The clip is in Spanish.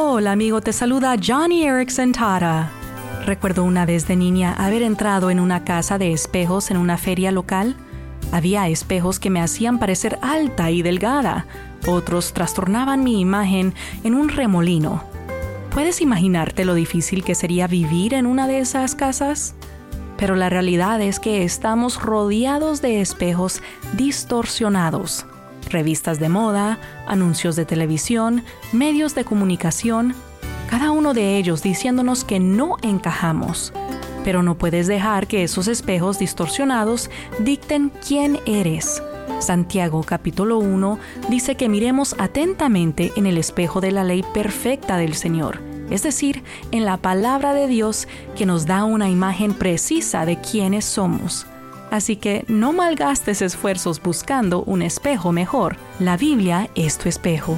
Hola amigo, te saluda Johnny Erickson Tara. Recuerdo una vez de niña haber entrado en una casa de espejos en una feria local. Había espejos que me hacían parecer alta y delgada, otros trastornaban mi imagen en un remolino. ¿Puedes imaginarte lo difícil que sería vivir en una de esas casas? Pero la realidad es que estamos rodeados de espejos distorsionados revistas de moda, anuncios de televisión, medios de comunicación, cada uno de ellos diciéndonos que no encajamos. Pero no puedes dejar que esos espejos distorsionados dicten quién eres. Santiago capítulo 1 dice que miremos atentamente en el espejo de la ley perfecta del Señor, es decir, en la palabra de Dios que nos da una imagen precisa de quiénes somos. Así que no malgastes esfuerzos buscando un espejo mejor. La Biblia es tu espejo.